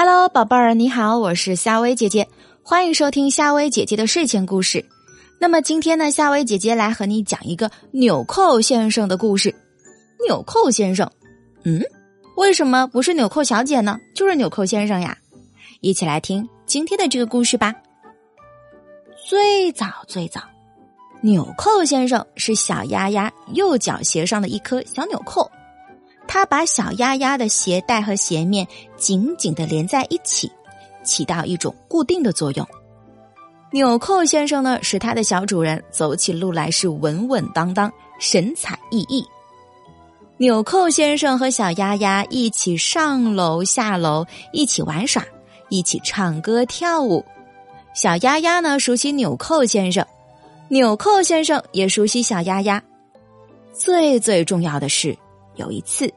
Hello，宝贝儿，你好，我是夏薇姐姐，欢迎收听夏薇姐姐的睡前故事。那么今天呢，夏薇姐姐来和你讲一个纽扣先生的故事。纽扣先生，嗯，为什么不是纽扣小姐呢？就是纽扣先生呀！一起来听今天的这个故事吧。最早最早，纽扣先生是小鸭鸭右脚鞋上的一颗小纽扣。他把小鸭鸭的鞋带和鞋面紧紧的连在一起，起到一种固定的作用。纽扣先生呢，使他的小主人走起路来是稳稳当当、神采奕奕。纽扣先生和小鸭鸭一起上楼下楼，一起玩耍，一起唱歌跳舞。小鸭鸭呢，熟悉纽扣先生；纽扣先生也熟悉小鸭鸭。最最重要的是。有一次，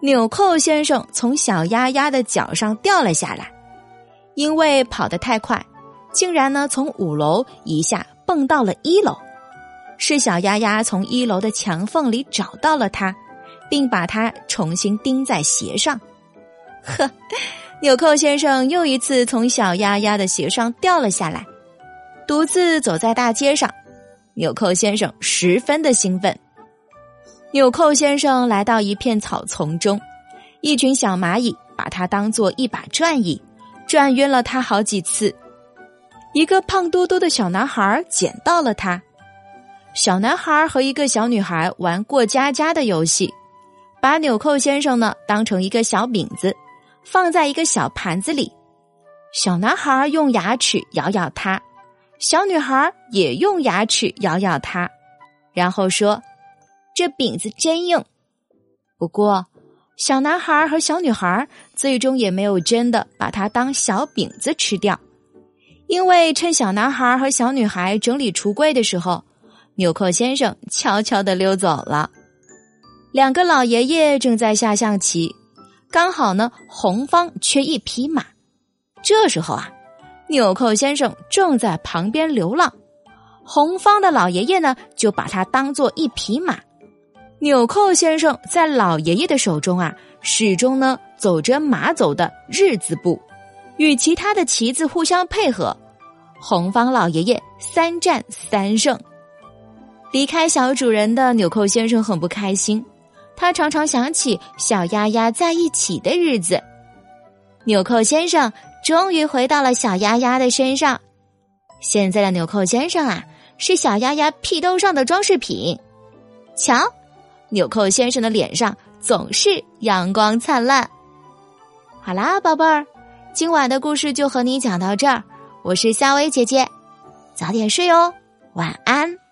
纽扣先生从小丫丫的脚上掉了下来，因为跑得太快，竟然呢从五楼一下蹦到了一楼。是小丫丫从一楼的墙缝里找到了它，并把它重新钉在鞋上。呵，纽扣先生又一次从小丫丫的鞋上掉了下来，独自走在大街上。纽扣先生十分的兴奋。纽扣先生来到一片草丛中，一群小蚂蚁把它当做一把转椅，转晕了他好几次。一个胖嘟嘟的小男孩捡到了它。小男孩和一个小女孩玩过家家的游戏，把纽扣先生呢当成一个小饼子，放在一个小盘子里。小男孩用牙齿咬咬它，小女孩也用牙齿咬咬它，然后说。这饼子真硬，不过小男孩和小女孩最终也没有真的把它当小饼子吃掉，因为趁小男孩和小女孩整理橱柜的时候，纽扣先生悄悄的溜走了。两个老爷爷正在下象棋，刚好呢红方缺一匹马，这时候啊，纽扣先生正在旁边流浪，红方的老爷爷呢就把它当做一匹马。纽扣先生在老爷爷的手中啊，始终呢走着马走的日字步，与其他的旗子互相配合。红方老爷爷三战三胜，离开小主人的纽扣先生很不开心，他常常想起小丫丫在一起的日子。纽扣先生终于回到了小丫丫的身上，现在的纽扣先生啊，是小丫丫屁兜上的装饰品，瞧。纽扣先生的脸上总是阳光灿烂。好啦，宝贝儿，今晚的故事就和你讲到这儿。我是夏薇姐姐，早点睡哦，晚安。